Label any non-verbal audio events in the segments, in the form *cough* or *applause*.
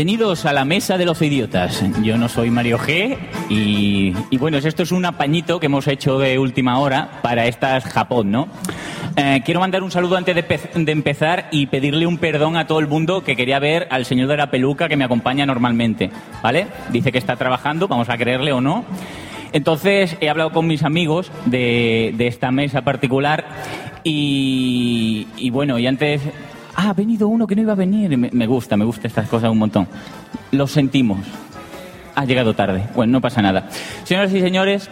Bienvenidos a la mesa de los idiotas. Yo no soy Mario G y, bueno, esto es un apañito que hemos hecho de última hora para estas Japón, ¿no? Eh, quiero mandar un saludo antes de, pe- de empezar y pedirle un perdón a todo el mundo que quería ver al señor de la peluca que me acompaña normalmente, ¿vale? Dice que está trabajando, vamos a creerle o no. Entonces he hablado con mis amigos de, esta mesa particular y bueno, y antes... Ah, ha venido uno que no iba a venir. Me, me gusta, me gusta estas cosas un montón. Lo sentimos. Ha llegado tarde. Bueno, no pasa nada. Señoras y señores,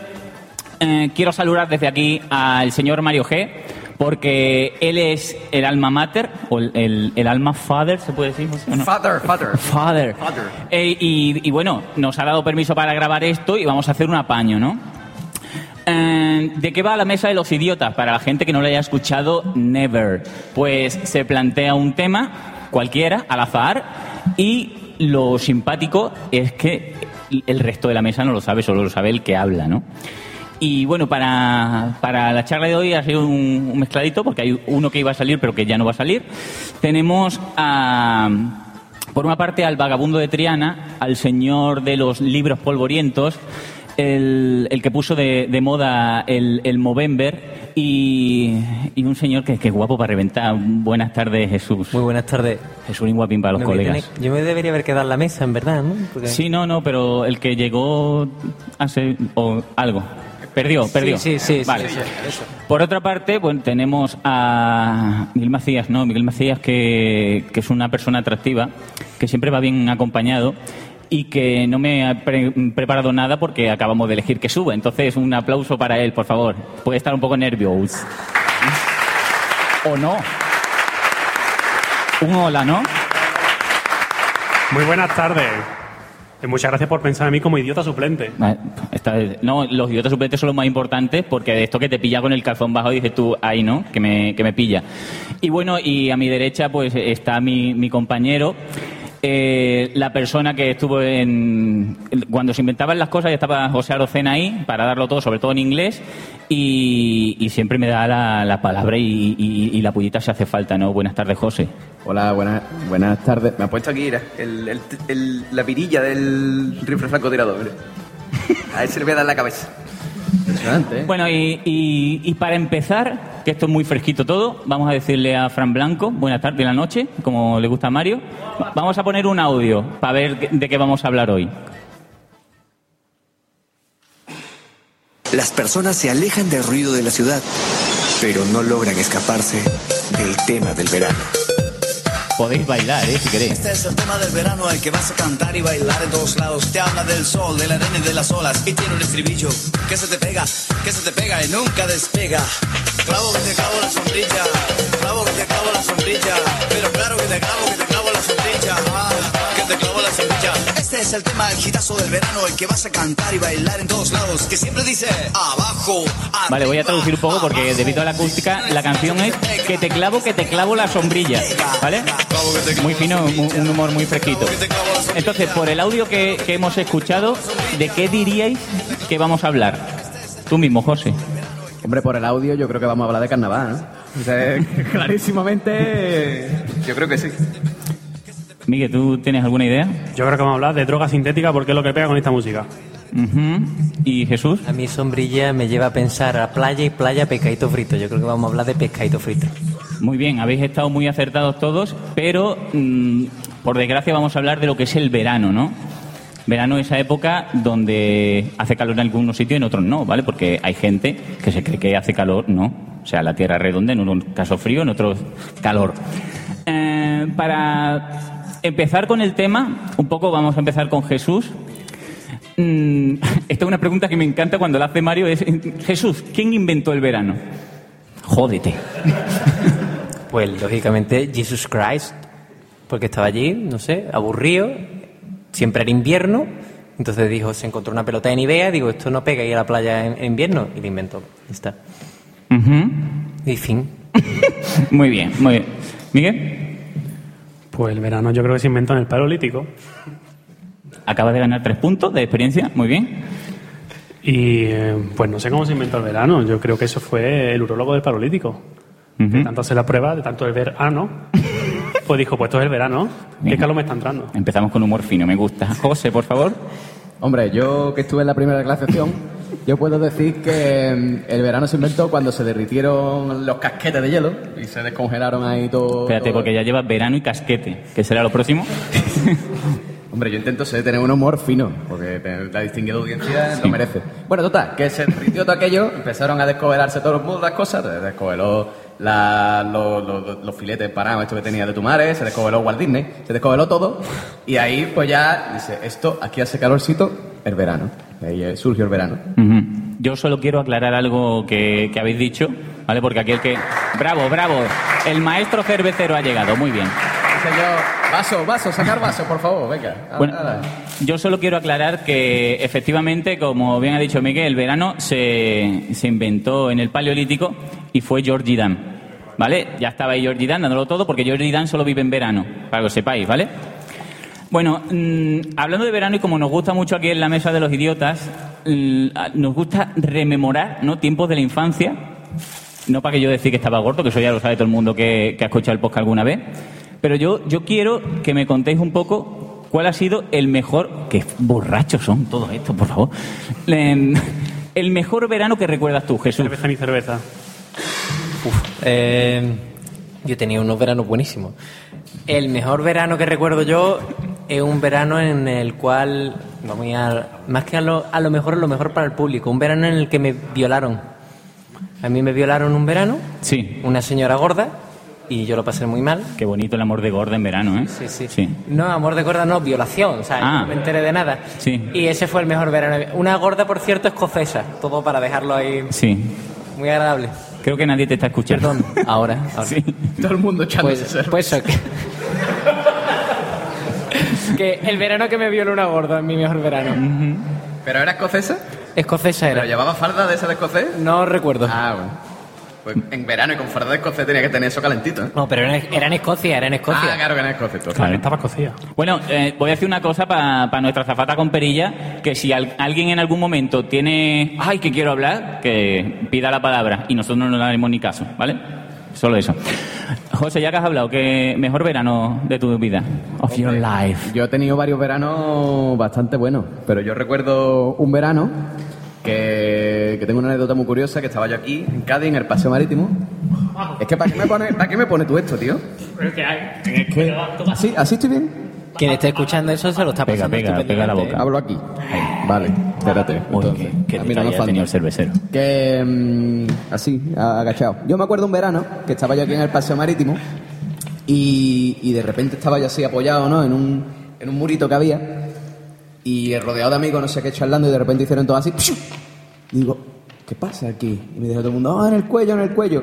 eh, quiero saludar desde aquí al señor Mario G, porque él es el alma mater, o el, el- el alma father, ¿se puede decir? Father, father. Father. Father. Eh, y, y bueno, nos ha dado permiso para grabar esto y vamos a hacer un apaño, ¿no? Eh, ¿De qué va la mesa de los idiotas? Para la gente que no lo haya escuchado, never. Pues se plantea un tema, cualquiera, al azar, y lo simpático es que el resto de la mesa no lo sabe, solo lo sabe el que habla, ¿no? Y bueno, para, para la charla de hoy ha sido un, un mezcladito, porque hay uno que iba a salir, pero que ya no va a salir. Tenemos a, por una parte al vagabundo de Triana, al señor de los libros polvorientos, el, el que puso de, de moda el, el Movember y, y un señor que, que es guapo para reventar. Buenas tardes, Jesús. Muy buenas tardes. Jesús y guapín para los colegas. yo me debería haber quedado en la mesa, en verdad, ¿no? Porque- Sí, no, no, pero el que llegó hace o algo. Perdió, perdió. sí, sí, sí, Vale. sí, eso. Por otra parte, bueno, tenemos a Miguel Macías, ¿no? Miguel Macías que, que es una persona atractiva, que siempre va bien acompañado y que no me ha pre- preparado nada porque acabamos de elegir que sube. Entonces, un aplauso para él, por favor. Puede estar un poco nervioso. ¿O no? Un hola, ¿no? Muy buenas tardes. Eh, Muchas gracias por pensar en mí como idiota suplente. No, los idiotas suplentes son los más importantes porque de esto que te pilla con el calzón bajo dices tú, ahí no, que me, que me pilla. Y bueno, y a mi derecha pues está mi, mi compañero, eh, la persona que estuvo en... Cuando se inventaban las cosas ya estaba José Arocena ahí para darlo todo, sobre todo en inglés, y, siempre me da la, la palabra y, la pullita si hace falta, ¿no? Buenas tardes, José. Hola, buenas, buenas tardes. Me ha puesto aquí mira, el, el- la pirilla del rifle francotirador. A ese le voy a dar la cabeza. Impresionante, ¿eh? Bueno, y, y- y para empezar, que esto es muy fresquito todo, vamos a decirle a Fran Blanco, buenas tardes de la noche, como le gusta a Mario. Va- Vamos a poner un audio para ver de qué vamos a hablar hoy. Las personas se alejan del ruido de la ciudad, pero no logran escaparse del tema del verano. Podéis bailar, ¿eh? Si queréis. Este es el tema del verano al que vas a cantar y bailar en todos lados. Te habla del sol, de la arena y de las olas. Y tiene un estribillo que se te pega, que se te pega y nunca despega. Clavo que te clavo la sombrilla, clavo que te clavo la sombrilla. Pero claro que te clavo, que te clavo la sombrilla. Ah, que te clavo la sombrilla. Este es el tema, el gitazo del verano, el que vas a cantar y bailar en todos lados. Que siempre dice abajo, Vale, voy a arriba, traducir un poco porque debido a la acústica la canción es que te clavo, que te clavo la sombrilla, ¿vale? Muy fino, un, humor muy fresquito. Entonces, por el audio que, que hemos escuchado, ¿de qué diríais que vamos a hablar? Tú mismo, José. Hombre, por el audio yo creo que vamos a hablar de carnaval, ¿no? O sea, *laughs* clarísimamente... Yo creo que sí. Miguel, ¿tú tienes alguna idea? Yo creo que vamos a hablar de droga sintética porque es lo que pega con esta música. ¿Y Jesús? A mí sombrilla me lleva a pensar a playa y playa pescadito frito. Yo creo que vamos a hablar de pescadito frito. Muy bien, habéis estado muy acertados todos, pero mm, por desgracia vamos a hablar de lo que es el verano, ¿no? Verano es esa época donde hace calor en algunos sitios y en otros no, ¿vale? Porque hay gente que se cree que hace calor, no. O sea, la Tierra es redonda, en unos casos frío, en otros calor. Eh, para empezar con el tema, un poco vamos a empezar con Jesús. Mm, *laughs* esta es una pregunta que me encanta cuando la hace Mario, es Jesús, ¿quién inventó el verano? Jódete. *laughs* Pues lógicamente Jesus Christ, porque estaba allí, no sé, aburrido, siempre era invierno, entonces dijo, se encontró una pelota de Nivea, digo, esto no pega ir a la playa en, en invierno, y lo inventó. Ya está. Y fin. *laughs* Muy bien, muy bien. Miguel, Pues el verano yo creo que se inventó en el Paleolítico. acabas de ganar tres puntos de experiencia, muy bien. Y eh, pues no sé cómo se inventó el verano. Yo creo que eso fue el urólogo del De tanto hacer la prueba, de tanto el verano, *laughs* pues dijo, pues esto es el verano. ¿Qué Bien. calor me está entrando? Empezamos con humor fino, me gusta. José, por favor. Hombre, yo que estuve en la primera glaciación, yo puedo decir que mm, el verano se inventó cuando se derritieron los casquetes de hielo y se descongelaron ahí todo. Espérate, todo- porque ya llevas verano y casquete, que será lo próximo. *laughs* Hombre, yo intento ser, tener un humor fino, porque la distinguida audiencia lo merece. Bueno, total, que se derritió todo aquello, empezaron a descobelarse todos los las cosas, se descobeló la- los, los- filetes parados, esto que tenía de tu madre, se descobeló Walt Disney, se descobeló todo, y ahí pues ya dice, esto, aquí hace calorcito, el verano. Ahí eh, surgió el verano. Yo solo quiero aclarar algo que, que habéis dicho, ¿vale? Porque aquel que... Bravo, bravo. El maestro cervecero ha llegado, muy bien. Señor, vaso, vaso, sacar vaso, por favor, venga. Bueno, Ahora. yo solo quiero aclarar que efectivamente, como bien ha dicho Miguel, el verano se, se inventó en el Paleolítico y fue Georgie Dan. ¿Vale? Ya estaba ahí Georgie Dan dándolo todo porque Georgie Dan solo vive en verano, para que lo sepáis, ¿vale? Bueno, mm, hablando de verano y como nos gusta mucho aquí en la mesa de los idiotas, mm, nos gusta rememorar ¿no? tiempos de la infancia. No para que yo decir que estaba gordo, que eso ya lo sabe todo el mundo que, que ha escuchado el podcast alguna vez. Pero yo, yo quiero que me contéis un poco cuál ha sido el mejor. Qué borrachos son todos estos, por favor. Em, El mejor verano que recuerdas tú, Jesús. Cerveza ni cerveza. Eh, yo tenía unos veranos buenísimos. El mejor verano que recuerdo yo es un verano en el cual, vamos a, más que a lo, a lo mejor, lo mejor para el público, un verano en el que me violaron. A mí me violaron un verano, Sí. una señora gorda, y yo lo pasé muy mal. Qué bonito el amor de gorda en verano, ¿eh? Sí, sí. No, amor de gorda no, violación, o sea, Ah. no me enteré de nada. Sí. Y ese fue el mejor verano. Una gorda, por cierto, escocesa, todo para dejarlo ahí Sí. muy agradable. Creo que nadie te está escuchando. Perdón, ahora. ahora. Sí. *laughs* Todo el mundo echándose Pues, pues eso, que... *laughs* que el verano que me violó una gorda es mi mejor verano. ¿Pero era escocesa? Escocesa ¿Pero era. llevaba falda de esa de escocés? No recuerdo. Ah, bueno. Pues en verano y con falda de escocés tenía que tener eso calentito, ¿eh? No, pero era, era en Escocia, era en Escocia. Ah, claro que era escocés. entonces. Claro. Estaba. Bueno, eh, voy a decir una cosa para nuestra zafata con perilla, que si al- alguien en algún momento tiene, ay, que quiero hablar, que pida la palabra y nosotros no le daremos ni caso, ¿vale? Solo eso. José, ya que has hablado, ¿qué mejor verano de tu vida? Of your life. Yo he tenido varios veranos bastante buenos, pero yo recuerdo un verano que, que tengo una anécdota muy curiosa, que estaba yo aquí, en Cádiz, en el Paseo Marítimo. Es que ¿para qué me pones para qué me pones tú esto, tío? Es que... ¿Así, ¿Así estoy bien? Quien esté escuchando eso se lo está Pega, pasando pega, pega la boca. Hablo aquí. Vale, espérate. Uy, entonces. qué, qué A mí no el cervecero. Que mm, así, agachado. Yo me acuerdo un verano que estaba yo aquí en el paseo marítimo y, y de repente estaba yo así apoyado, ¿no? En un, en un murito que había y rodeado de amigos, no sé qué, charlando y de repente hicieron todo así. ¡pshu! Y digo, ¿qué pasa aquí? Y me dijo todo el mundo, ah, en el cuello, en el cuello.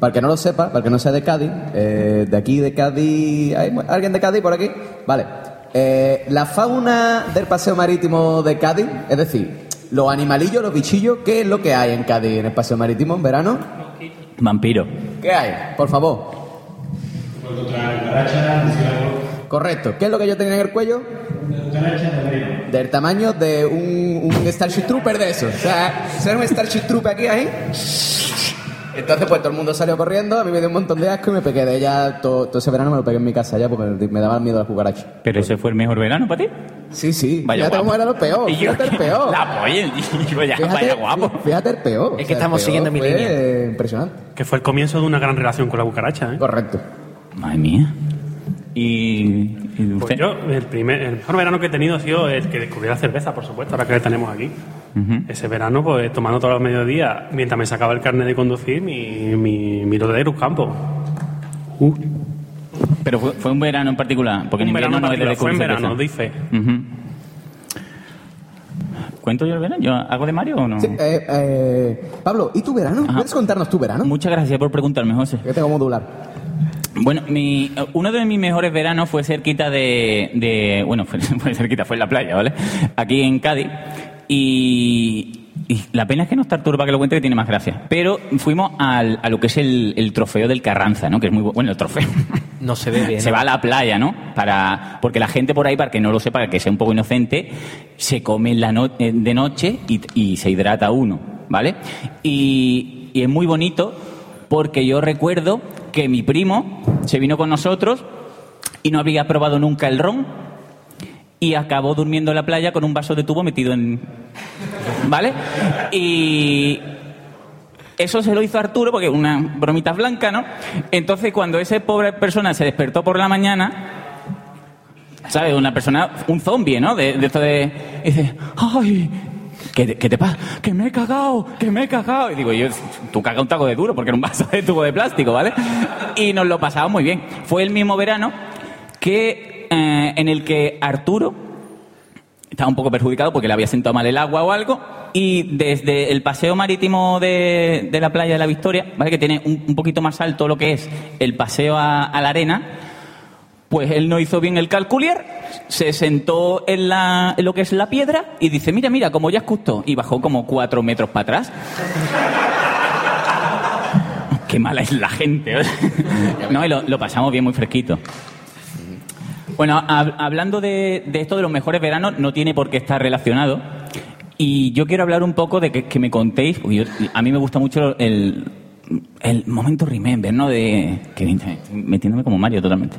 Para el que no lo sepa, para el que no sea de Cádiz, eh, de aquí de Cádiz, ¿hay alguien de Cádiz por aquí? Vale. Eh, la fauna del paseo marítimo de Cádiz, es decir, los animalillos, los bichillos, ¿qué es lo que hay en Cádiz en el paseo marítimo en verano? Vampiro. ¿Qué hay? Por favor. Correcto. ¿Qué es lo que yo tenía en el cuello? Del tamaño de un, un Starship Trooper de esos. O sea, ser un Starship Trooper aquí, ahí. Entonces, pues todo el mundo salió corriendo, a mí me dio un montón de asco y me pegué de ella. Todo, todo ese verano me lo pegué en mi casa ya porque me daba miedo las cucarachas. ¿Pero ese fue el mejor verano para ti? Sí, sí. Vaya fíjate guapo. cómo era lo peor. Y yo- Fíjate el peor. La polla, ya, vaya guapo. Fíjate el peor. Es que O sea, el estamos siguiendo mi línea. Impresionante. Que fue el comienzo de una gran relación con la cucaracha, ¿eh? Correcto. Madre mía. ¿Y, y usted? Pues yo, el, primer, el mejor verano que he tenido ha sido el que descubrí la cerveza, por supuesto, ahora que la tenemos aquí. Ujú. Ese verano, pues tomando todos los mediodías, mientras me sacaba el carnet de conducir, mi, mi, mi de Campo. Uh, Pero fue, fue un verano en particular, porque en un invierno verano no particular, fue en verano, cerveza. doy fe. Ujú. ¿Cuento yo el verano? ¿Yo hago de Mario o no? Sí, eh, eh, Pablo, ¿y tu verano? Ajá. ¿Puedes contarnos tu verano? Muchas gracias por preguntarme, José. Yo tengo modular. Bueno, mi, uno de mis mejores veranos fue cerquita de, de- bueno, fue, *laughs* fue cerquita, fue en la playa, ¿vale? Aquí en Cádiz. Y, y la pena es que no está Arturo para que lo cuente, que tiene más gracia. Pero fuimos al- a lo que es el, el trofeo del Carranza, ¿no? Que es muy bu- bueno, el trofeo. No se ve bien. *laughs* Se va a la playa, ¿no? Para, porque la gente por ahí, para que no lo sepa, que sea un poco inocente, se come la no- eh, de noche y, y se hidrata uno, ¿vale? Y, y es muy bonito porque yo recuerdo que mi primo se vino con nosotros y no había probado nunca el ron y acabó durmiendo en la playa con un vaso de tubo metido en... ¿Vale? Y, eso se lo hizo Arturo porque una bromita blanca, ¿no? Entonces, cuando esa pobre persona se despertó por la mañana, ¿sabes? Una persona, un zombie, ¿no? De, esto de. y dice, ¡ay! ¿Qué, qué te pasa? ¡Que me he cagado! ¡Que me he cagado! Y digo, yo, tú caga un taco de duro porque era un vaso de tubo de plástico, ¿vale? Y nos lo pasamos muy bien. Fue el mismo verano que eh, en el que Arturo estaba un poco perjudicado porque le había sentado mal el agua o algo. Y desde el paseo marítimo de, de la playa de la Victoria, ¿vale? que tiene un, un poquito más alto lo que es el paseo a la arena, pues él no hizo bien el calculier, se sentó en, la, lo que es la piedra y dice, mira, mira, como ya es justo. Y bajó como cuatro metros para atrás. *laughs* Qué mala es la gente. ¿eh? *laughs* no, y lo, pasamos bien muy fresquito. Bueno, hab- hablando de, esto de los mejores veranos, no tiene por qué estar relacionado. Y yo quiero hablar un poco de que, me contéis, a mí me gusta mucho el, el momento remember, ¿no? De. Que metiéndome como Mario totalmente.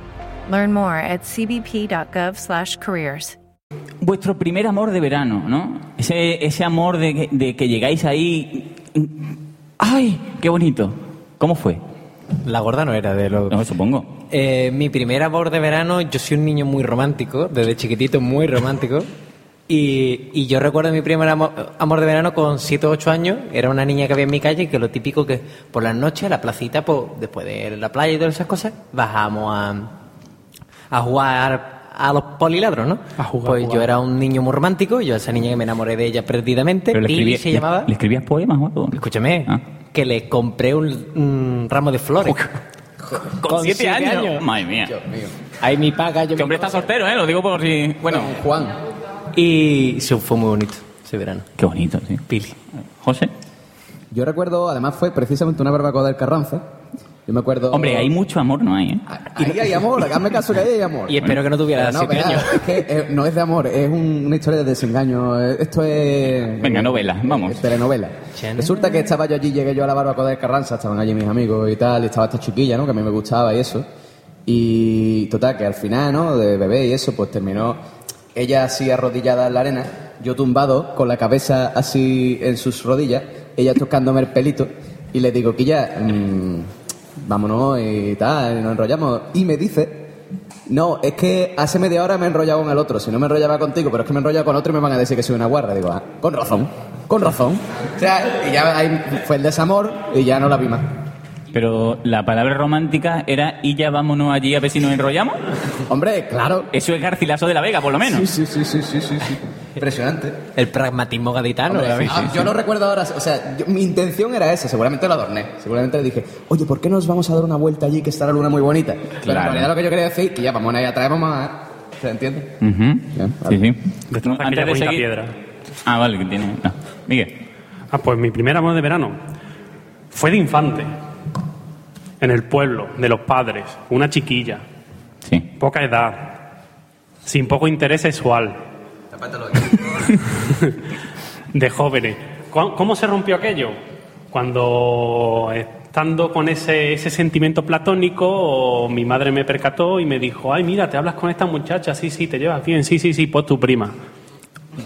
Learn more at cbp.gov/careers. vuestro primer amor de verano, ¿no? Ese, ese amor de que, de que llegáis ahí. ¡Ay! ¡Qué bonito! ¿Cómo fue? La gorda no era de lo... No, supongo. Eh, mi primer amor de verano, yo soy un niño muy romántico, desde chiquitito muy romántico. Y, y yo recuerdo mi primer amor, amor de verano con 7 o 8 años. Era una niña que había en mi calle, que lo típico que por las noches a la placita, pues, después de la playa y todas esas cosas, bajamos a, a jugar a los poliladros, ¿no? A jugar, pues jugar. yo era un niño muy romántico, yo a esa niña que me enamoré de ella perdidamente, Pero le, Pili escribía- se llamaba. le- escribías poemas o algo? Escúchame, Ah. que le compré un, un ramo de flores. Con siete siete años. años. Madre mía. Dios mío. Ahí mi paga, yo Este hombre está soltero, ¿eh? Lo digo por si. Bueno. Juan. Y sí, fue muy bonito ese verano. Qué bonito, sí. Pili. José. Yo recuerdo, además fue precisamente una barbacoa del Carranza. Yo me acuerdo. Hombre, hay mucho amor, ¿no hay? ¿eh? Ahí hay amor, hazme caso que ahí hay amor. Y espero que no tuviera Pero no, años. es que eh, no es de amor, es un- una historia de desengaño. eh, Esto es. Venga, novela, vamos. Es telenovela. Resulta que estaba yo allí, llegué yo a la barbacoa del Carranza, estaban allí mis amigos y tal, y estaba esta chiquilla, ¿no? Que a mí me gustaba y eso. Y total, que al final, ¿no? De bebé y eso, pues terminó ella así arrodillada en la arena, yo tumbado, con la cabeza así en sus rodillas, ella tocándome el pelito, y le digo, que ya, vámonos y tal, y nos enrollamos. Y me dice, no, es que hace media hora me he enrollado con el otro, si no me enrollaba contigo, pero es que me he enrollado con otro y me van a decir que soy una guarra. Digo, ah, con razón, con razón. O sea, y ya ahí fue el desamor y ya no la vi más. Pero la palabra romántica era y ya vámonos allí a ver si nos enrollamos. Hombre, claro. Eso es Garcilaso de la Vega, por lo menos. Sí, sí, sí, sí, sí, sí. Impresionante. El pragmatismo gaditano. Hombre, ¿sabes? ah, yo no recuerdo ahora, o sea, yo- mi intención era esa, seguramente lo adorné. Seguramente le dije, oye, ¿por qué nos vamos a dar una vuelta allí que está la luna muy bonita? Pero en Claro. realidad lo que yo quería decir, que ya vamos a ir a traer más. ¿Se entiende? Ujú. Bien, Sí, sí. Destroza aquella bonita piedra. Ah, vale, que tiene. no. Miguel. Ah, pues mi primer amor de verano fue de infante. En el pueblo, de los padres, una chiquilla, Sí. poca edad, sin poco interés sexual, *laughs* de jóvenes. ¿Cu- ¿Cómo se rompió aquello? Cuando estando con ese, ese sentimiento platónico, mi madre me percató y me dijo, ay, mira, te hablas con esta muchacha, sí, sí, te llevas bien, sí, sí, sí, pues tu prima.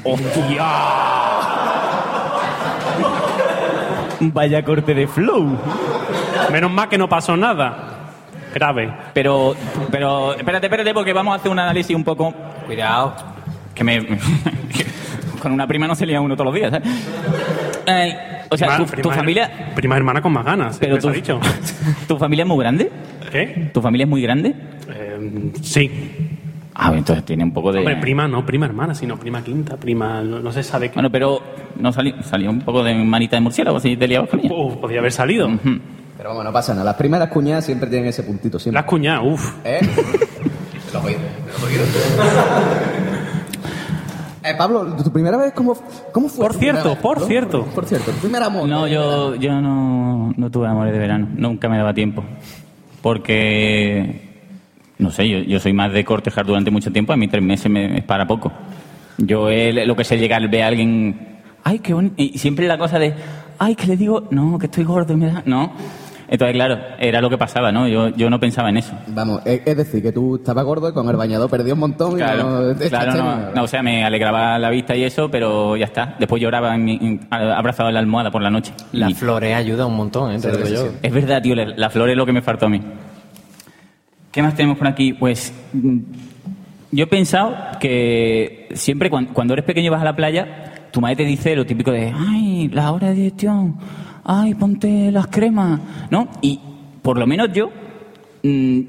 ¡Hostia! Vaya corte de flow. Menos mal que no pasó nada. Grave. Pero, pero, espérate, espérate, porque vamos a hacer un análisis un poco. Cuidado. Que me. *laughs* con una prima no se lía uno todos los días, ¿sabes? Eh, o sea, Prima- tu, tu prima- familia. Prima hermana con más ganas, Pero tu, dicho. *laughs* ¿Tu familia es muy grande? ¿Qué? ¿Tu familia es muy grande? Eh, sí. Ah, entonces tiene un poco de. Hombre, prima no, prima hermana, sino prima quinta, prima. No, no se sabe qué. Bueno, pero no salió, salió un poco de manita de murciélago si te liabas con ella. Uf, podía haber salido. Pero vamos, no pasa nada. Las primeras cuñadas siempre tienen ese puntito, siempre. Las cuñadas, uff. ¿Eh? *laughs* Los oídos, los oídos. *laughs* Eh, Pablo, ¿tu primera vez cómo, cómo fue? Por cierto, vez? por ¿No? cierto. Por, por cierto, tu primer amor. No, yo, yo no, no tuve amores de verano. Nunca me daba tiempo. Porque, no sé, yo, yo soy más de cortejar durante mucho tiempo. A mí tres meses me es para poco. Yo eh, lo que sé llegar, ve a alguien, ay, qué bonito. Y siempre la cosa de, ay, que le digo, no, que estoy gordo y me da. No. Entonces, claro, era lo que pasaba, ¿no? Yo, yo no pensaba en eso. Vamos, es, es decir, que tú estabas gordo y con el bañador perdías un montón y Claro, no... *laughs* claro no, o sea, me alegraba la vista y eso, pero ya está. Después lloraba en mi- en- abrazado en la almohada por la noche. Las Y- flores ayudan un montón, ¿eh? Te lo digo yo. Es verdad, tío, la, la flor es lo que me faltó a mí. ¿Qué más tenemos por aquí? Pues mm, yo he pensado que siempre cuan- cuando, eres pequeño y vas a la playa, tu madre te dice lo típico de, ay, la hora de digestión, ay, ponte las cremas, ¿no? Y por lo menos yo mm,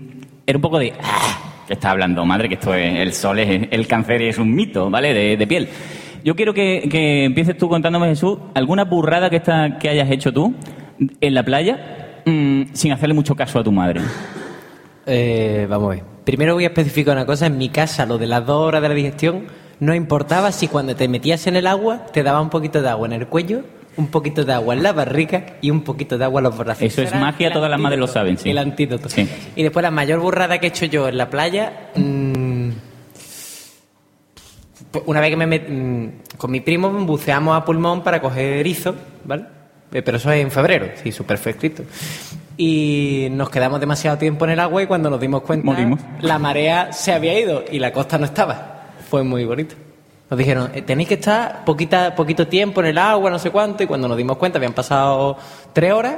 era un poco de, ah, ¿qué está hablando, madre? Que esto es, el sol es, el cáncer es un mito, ¿vale? De, piel. Yo quiero que, que empieces tú contándome, Jesús, alguna burrada que, está, que hayas hecho tú en la playa mm, sin hacerle mucho caso a tu madre. Eh, vamos a ver. Primero voy a especificar una cosa. En mi casa, lo de las dos horas de la digestión, no importaba si cuando te metías en el agua te daba un poquito de agua en el cuello, un poquito de agua en la barriga y un poquito de agua en los brazos. Eso es Era magia, todas las madres lo saben, sí. El antídoto. Sí. Y después la mayor burrada que he hecho yo en la playa... mm, pues una vez que me met- mm, con mi primo buceamos a pulmón para coger erizo, ¿vale? Eh, Pero eso es en febrero, sí, súper fresquito. Y nos quedamos demasiado tiempo en el agua y cuando nos dimos cuenta, Morimos. la marea se había ido y la costa no estaba. Fue muy bonito. Nos dijeron, eh, tenéis que estar poquita, poquito tiempo en el agua, no sé cuánto, y cuando nos dimos cuenta habían pasado tres horas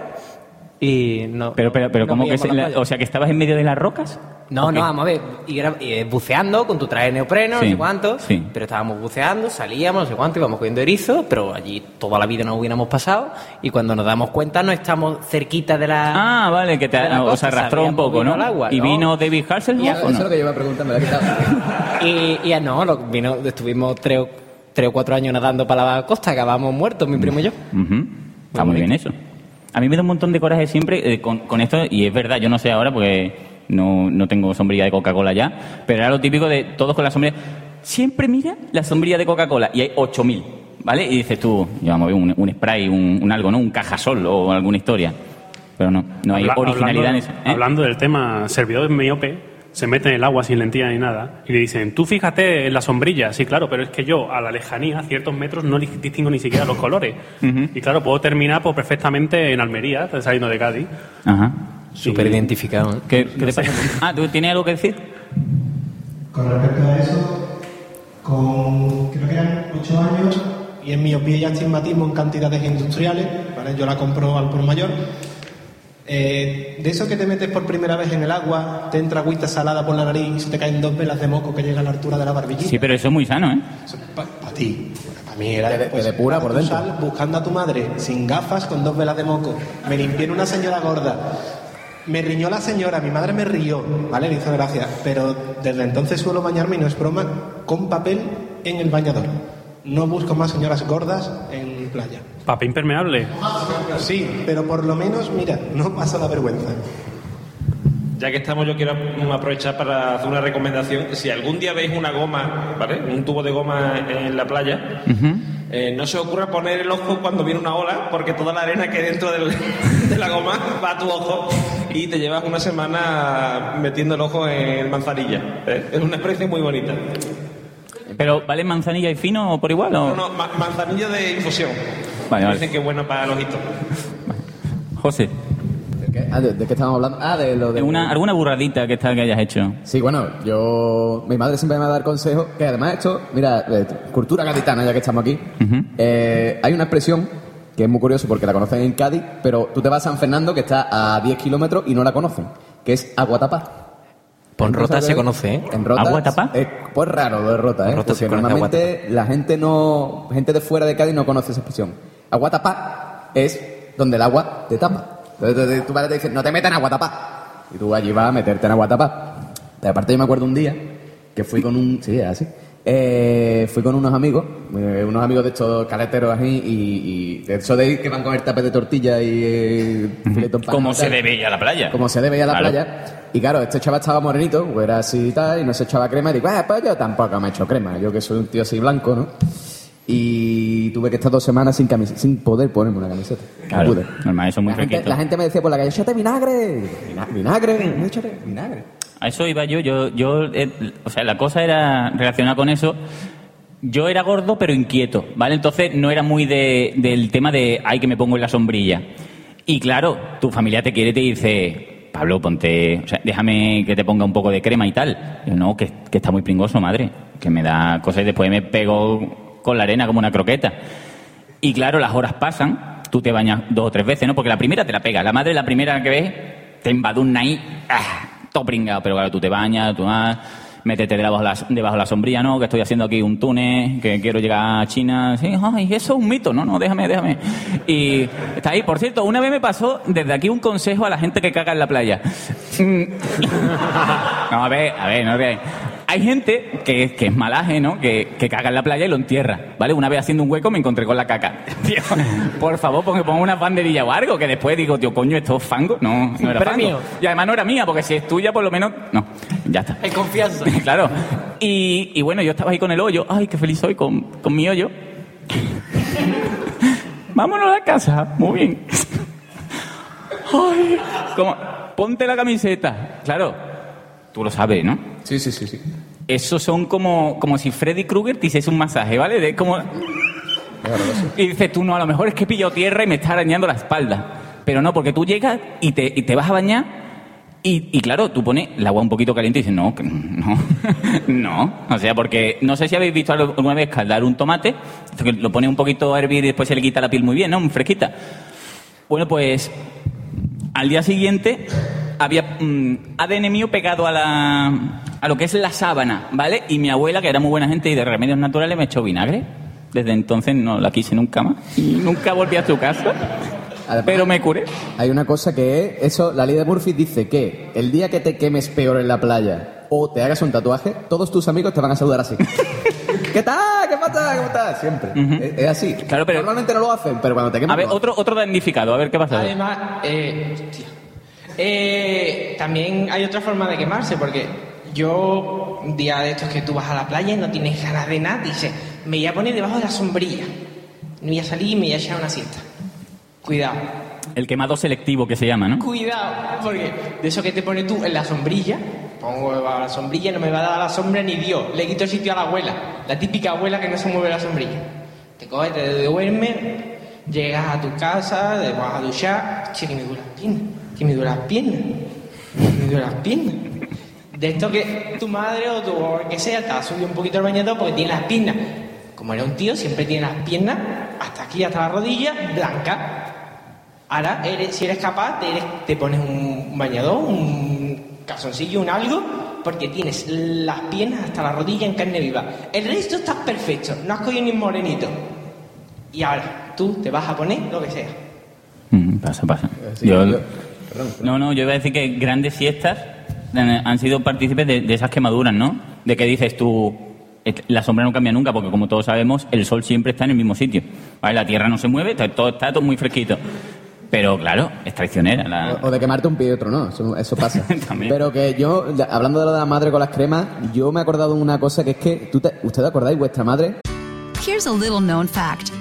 y no. Pero, pero, pero no ¿cómo que se- la o sea, que estabas en medio de las rocas? No, ¿O no, vamos a ver. Y era, y, eh, buceando con tu traje de neopreno, Sí, no sé cuánto. sí. Pero estábamos buceando, salíamos, no sé cuánto, íbamos cogiendo erizos, pero allí toda la vida nos hubiéramos pasado. Y cuando nos damos cuenta, no estamos cerquita de la. Ah, vale, que te, la os arrastró un poco, ¿no? agua, ¿Y ¿no? vino David Hasselhoff Eso es no? lo que yo iba a preguntar, me lo he quitado. *laughs* Y, y ya no, lo- vino, estuvimos tres o, tres o cuatro años nadando para la costa, acabamos muertos, mi primo y yo. Ujú. Está muy bien eso. A mí me da un montón de coraje siempre eh, con, con esto, y es verdad, yo no sé ahora porque no, no tengo sombrilla de Coca-Cola ya, pero era lo típico de todos con la sombrilla. Siempre mira la sombrilla de Coca-Cola y hay 8.000, ¿vale? Y dices tú, ya vamos a ver, un, un spray, un, un algo, ¿no? Un cajasol o alguna historia. Pero no, no hay Habla- originalidad hablando, en eso. ¿eh? Hablando del tema, servidor miope se mete en el agua sin lentilla ni nada y le dicen, tú fíjate en la sombrilla. Sí, claro, pero es que yo a la lejanía, a ciertos metros, no distingo ni siquiera los colores. Y claro, puedo terminar pues, perfectamente en Almería, saliendo de Cádiz. Ajá. Súper identificado. ¿eh? ¿Qué, qué te pasa? Ah, ¿tú tienes algo que decir? Con respecto a eso, con creo que eran 8 años y en miopía y astigmatismo en cantidades industriales, ¿vale? yo la compro al por mayor, Eh, de eso que te metes por primera vez en el agua, te entra agüita salada por la nariz y se te caen dos velas de moco que llega a la altura de la barbillita. Sí, pero eso es muy sano, ¿eh? Para ti. Para mí era. De- te depura por dentro. sal buscando a tu madre sin gafas con dos velas de moco. Me limpié en una señora gorda. Me riñó la señora, mi madre me rió, ¿vale? Le hizo gracia. Pero desde entonces suelo bañarme, y no es broma, con papel en el bañador. No busco más señoras gordas en playa. Papel impermeable. Sí, pero por lo menos, mira, no pasa la vergüenza. Ya que estamos, yo quiero aprovechar para hacer una recomendación. Si algún día veis una goma, ¿vale? Un tubo de goma en la playa, eh, no se ocurra poner el ojo cuando viene una ola, porque toda la arena que hay dentro del- *laughs* de la goma va a tu ojo y te llevas una semana metiendo el ojo en manzanilla. ¿eh? Es una experiencia muy bonita. Pero, ¿vale manzanilla y fino o por igual? O... No, no, ma- manzanilla de infusión. Vale, vale. Dicen que es bueno para el ojito. José, ¿De qué? Ah, ¿de, de qué estábamos hablando? Ah, de lo de... una, ¿alguna burradita que, está, que hayas hecho? Sí, bueno, yo... Mi madre siempre me va a dar consejos, que además esto, mira, eh, cultura gaditana, ya que estamos aquí, eh, hay una expresión que es muy curioso porque la conocen en Cádiz, pero tú te vas a San Fernando, que está a 10 kilómetros, y no la conocen, que es agua tapa. Por Rota ¿Sabes se conoce, ¿eh? En Rota, ¿Agua tapa? Es, pues raro lo de Rota, ¿eh? Rota Porque normalmente la gente no... Gente de fuera de Cádiz no conoce esa expresión. Agua tapa es donde el agua te tapa. Entonces tu padre te dice, no te metas en agua tapa. Y tú allí vas a meterte en agua tapa. Pero aparte yo me acuerdo un día que fui con un... Sí, así. Eh, fui con unos amigos, eh, unos amigos de estos caleteros así, y, y de eso de ir que van con el tapete de tortilla y eh, Como se debe ir a la playa. Como se debe ir a la Claro. playa. Y claro, este chaval estaba morenito, pues era así y tal, y no se echaba crema. Y digo, ah, pues yo tampoco me he hecho crema. Yo que soy un tío así blanco, ¿no? Y tuve que estar dos semanas sin, camis- sin poder ponerme una camiseta. No pude. normal, eso es muy la gente, fresquito. la gente me decía por la calle, échate vinagre. Vina- Vinagre, échate vinagre. A eso iba yo. Yo, yo eh, o sea, la cosa era relacionada con eso. Yo era gordo pero inquieto, ¿vale? Entonces no era muy de, del tema de, ay, que me pongo en la sombrilla. Y claro, tu familia te quiere y te dice, Pablo, ponte, o sea, déjame que te ponga un poco de crema y tal. Yo, no, que, que está muy pringoso, madre, que me da cosas y después me pego con la arena como una croqueta. Y claro, las horas pasan, tú te bañas dos o tres veces, ¿no? Porque la primera te la pega, la madre la primera que ves te embadurna ahí, ¡ah! todo pringado, pero claro, tú te bañas, tú vas, métete debajo de la, debajo de la sombrilla, ¿no? Que estoy haciendo aquí un túnez, que quiero llegar a China, sí, ay, eso es un mito, no, no, déjame, déjame. Y está ahí, por cierto, una vez me pasó desde aquí un consejo a la gente que caga en la playa. *laughs* No, a ver, a ver, no veáis. Hay gente que, que es malaje, ¿no? Que, que caga en la playa y lo entierra, ¿vale? Una vez haciendo un hueco me encontré con la caca. *laughs* Tío, por favor, ponga, ponga una banderilla o algo, que después digo, tío, coño, ¿esto es fango? No, no era fango. Y además no era mía, porque si es tuya, por lo menos... No, ya está. Hay confianza. *laughs* claro. Y, y bueno, yo estaba ahí con el hoyo. Ay, qué feliz soy con, con mi hoyo. *laughs* Vámonos a la casa. Muy bien. Ay, como, ponte la camiseta. Claro, tú lo sabes, ¿no? Sí, sí, sí, sí. Esos son como, como si Freddy Krueger te hiciese un masaje, ¿vale? De como... Y dices tú, no, a lo mejor es que he pillado tierra y me está arañando la espalda. Pero no, porque tú llegas y te, y te vas a bañar y, y claro, tú pones el agua un poquito caliente y dices, no, *laughs* no, no. O sea, porque no sé si habéis visto alguna vez caldar un tomate, que lo pones un poquito a hervir y después se le quita la piel muy bien, ¿no? Fresquita. Bueno, pues al día siguiente había mm, ADN mío pegado a la a lo que es la sábana, ¿vale? Y mi abuela, que era muy buena gente y de remedios naturales, me echó vinagre. Desde entonces no la quise nunca más. Y nunca volví a su casa. pero me curé. Hay una cosa que es, eso, la ley de Murphy dice que el día que te quemes peor en la playa o te hagas un tatuaje, todos tus amigos te van a saludar así. *laughs* ¿Qué tal? ¿Qué pasa? ¿Cómo estás? Siempre. es, es así. Claro, pero- Normalmente no lo hacen, pero cuando te quemas... A ver, otro, otro damnificado, a ver qué pasa. Además, eh, hostia. Eh, también hay otra forma de quemarse, porque yo, un día de estos que tú vas a la playa y no tienes ganas de nada, dices, me voy a poner debajo de la sombrilla. Me voy a salir y me voy a echar una siesta. Cuidado. El quemado selectivo que se llama, ¿no? Cuidado, porque de eso que te pones tú en la sombrilla, pongo debajo de la sombrilla, no me va a dar la sombra ni Dios. Le quito el sitio a la abuela, la típica abuela que no se mueve la sombrilla. Te coges, te duermes, llegas a tu casa, te vas a duchar, que que me duele las piernas, me duele las piernas. De esto que tu madre o tu o que sea te ha subido un poquito el bañador porque tiene las piernas. Como era un tío, siempre tiene las piernas hasta aquí, hasta la rodilla, blancas. Ahora, eres- si eres capaz, te, eres- te pones un bañador, un calzoncillo, un algo, porque tienes las piernas hasta la rodilla en carne viva. El resto está perfecto, no has cogido ni un morenito. Y ahora, tú te vas a poner lo que sea. Mm, pasa, pasa. Yo- no, no, yo iba a decir que grandes siestas eh, han sido partícipes de, de esas quemaduras, ¿no? De que dices tú, eh, la sombra no cambia nunca, porque como todos sabemos, el sol siempre está en el mismo sitio. ¿vale? La tierra no se mueve, está todo, está todo muy fresquito. Pero claro, es traicionera. La... O de quemarte un pie y otro no, eso, eso pasa. *laughs* Pero que yo, hablando de lo de la madre con las cremas, yo me he acordado de una cosa que es que, ¿tú te- ¿usted acordáis vuestra madre? Here's a little known fact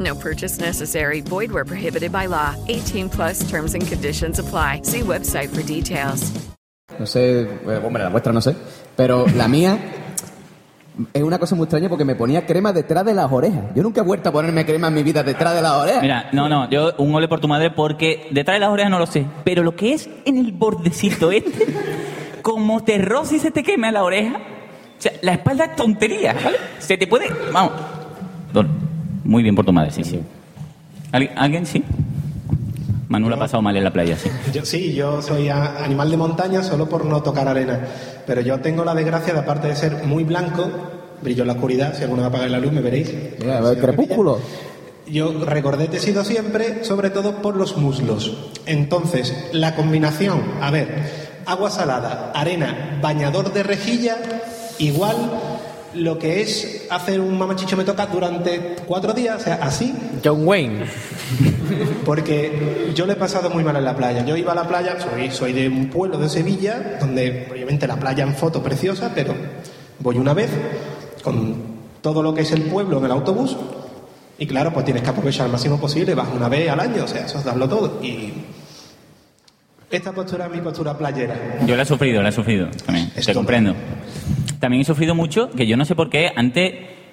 No purchase necessary. Void where prohibited by law. 18 plus terms and conditions apply. See website for details. No sé, eh, hombre, la vuestra no sé. Pero la mía es una cosa muy extraña porque me ponía crema detrás de las orejas. Yo nunca he vuelto a ponerme crema en mi vida detrás de las orejas. Mira, no, no, yo un ole por tu madre porque detrás de las orejas no lo sé, pero lo que es en el bordecito este, como te roce y se te quema la oreja, o sea, la espalda es tontería, ¿vale? Se te puede, vamos. Don, Muy bien por tu madre, sí, sí. ¿Alguien, ¿alguien sí? Manuel ha pasado mal en la playa, sí. Yo, sí, yo soy a- animal de montaña solo por no tocar arena. Pero yo tengo la desgracia, de aparte de ser muy blanco, brillo en la oscuridad, si alguno va a apagar la luz me veréis. Mira, el crepúsculo. Yo recordete he sido siempre, sobre todo por los muslos. Entonces, la combinación, a ver, agua salada, arena, bañador de rejilla, igual lo que es hacer un mamachicho me toca durante cuatro días, o sea, así. John Wayne. Porque yo le he pasado muy mal en la playa. Yo iba a la playa, soy, soy de un pueblo de Sevilla, donde obviamente la playa en foto preciosa, pero voy una vez con todo lo que es el pueblo en el autobús y claro, pues tienes que aprovechar al máximo posible, vas una vez al año, o sea, eso es darlo todo. Y esta postura es mi postura playera. Yo la he sufrido, la he sufrido también, te comprendo. También he sufrido mucho, que yo no sé por qué, antes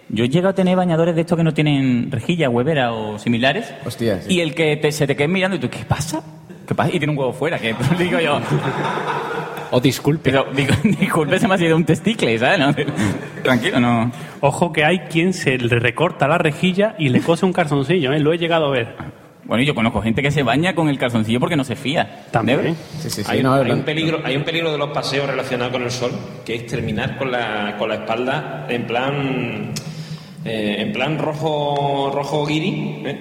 yo he llegado a tener bañadores de estos que no tienen rejilla, huevera o similares. Hostia, Y el que te- se te quede mirando y tú, ¿qué pasa? ¿Qué pasa? Y tiene un huevo fuera, que *laughs* digo yo. O disculpe. Pero, digo, *laughs* disculpe, se me ha sido un testicle, ¿sabes? No, *laughs* tranquilo, no. Ojo que hay quien se le recorta la rejilla y le cose un calzoncillo, ¿eh? Lo he llegado a ver. Bueno, yo conozco gente que se baña con el calzoncillo porque no se fía. También. hay, hay un peligro, hay un peligro de los paseos relacionados con el sol, que es terminar con la, con la espalda en plan eh, en plan rojo rojo guiri. ¿eh?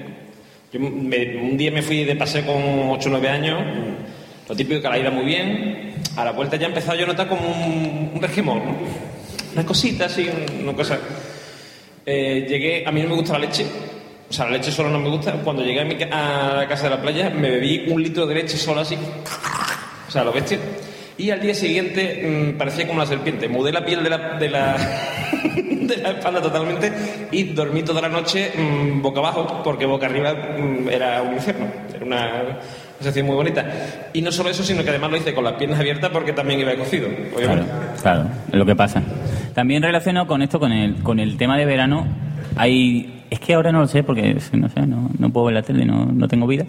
Yo me- un día me fui de paseo con 8 o 9 años, lo típico que la ida muy bien, a la vuelta ya he empezado yo a notar como un, un resquemor, ¿no? una cosita así, una cosa. Eh, llegué, a mí no me gusta la leche, o sea, la leche solo no me gusta. Cuando llegué a, mi a la casa de la playa, me bebí un litro de leche solo así. O sea, lo bestia. Y al día siguiente mm, parecía como una serpiente. Mudé la piel de la, de la, *laughs* de la espalda totalmente y dormí toda la noche mm, boca abajo, porque boca arriba mm, era un infierno. Era una sensación muy bonita. Y no solo eso, sino que además lo hice con las piernas abiertas porque también iba cocido, obviamente. Claro, es lo que pasa. También relacionado con esto, con el, con el tema de verano, hay... Es que ahora no lo sé porque, no sé, no, no puedo ver la tele, no, no tengo vida.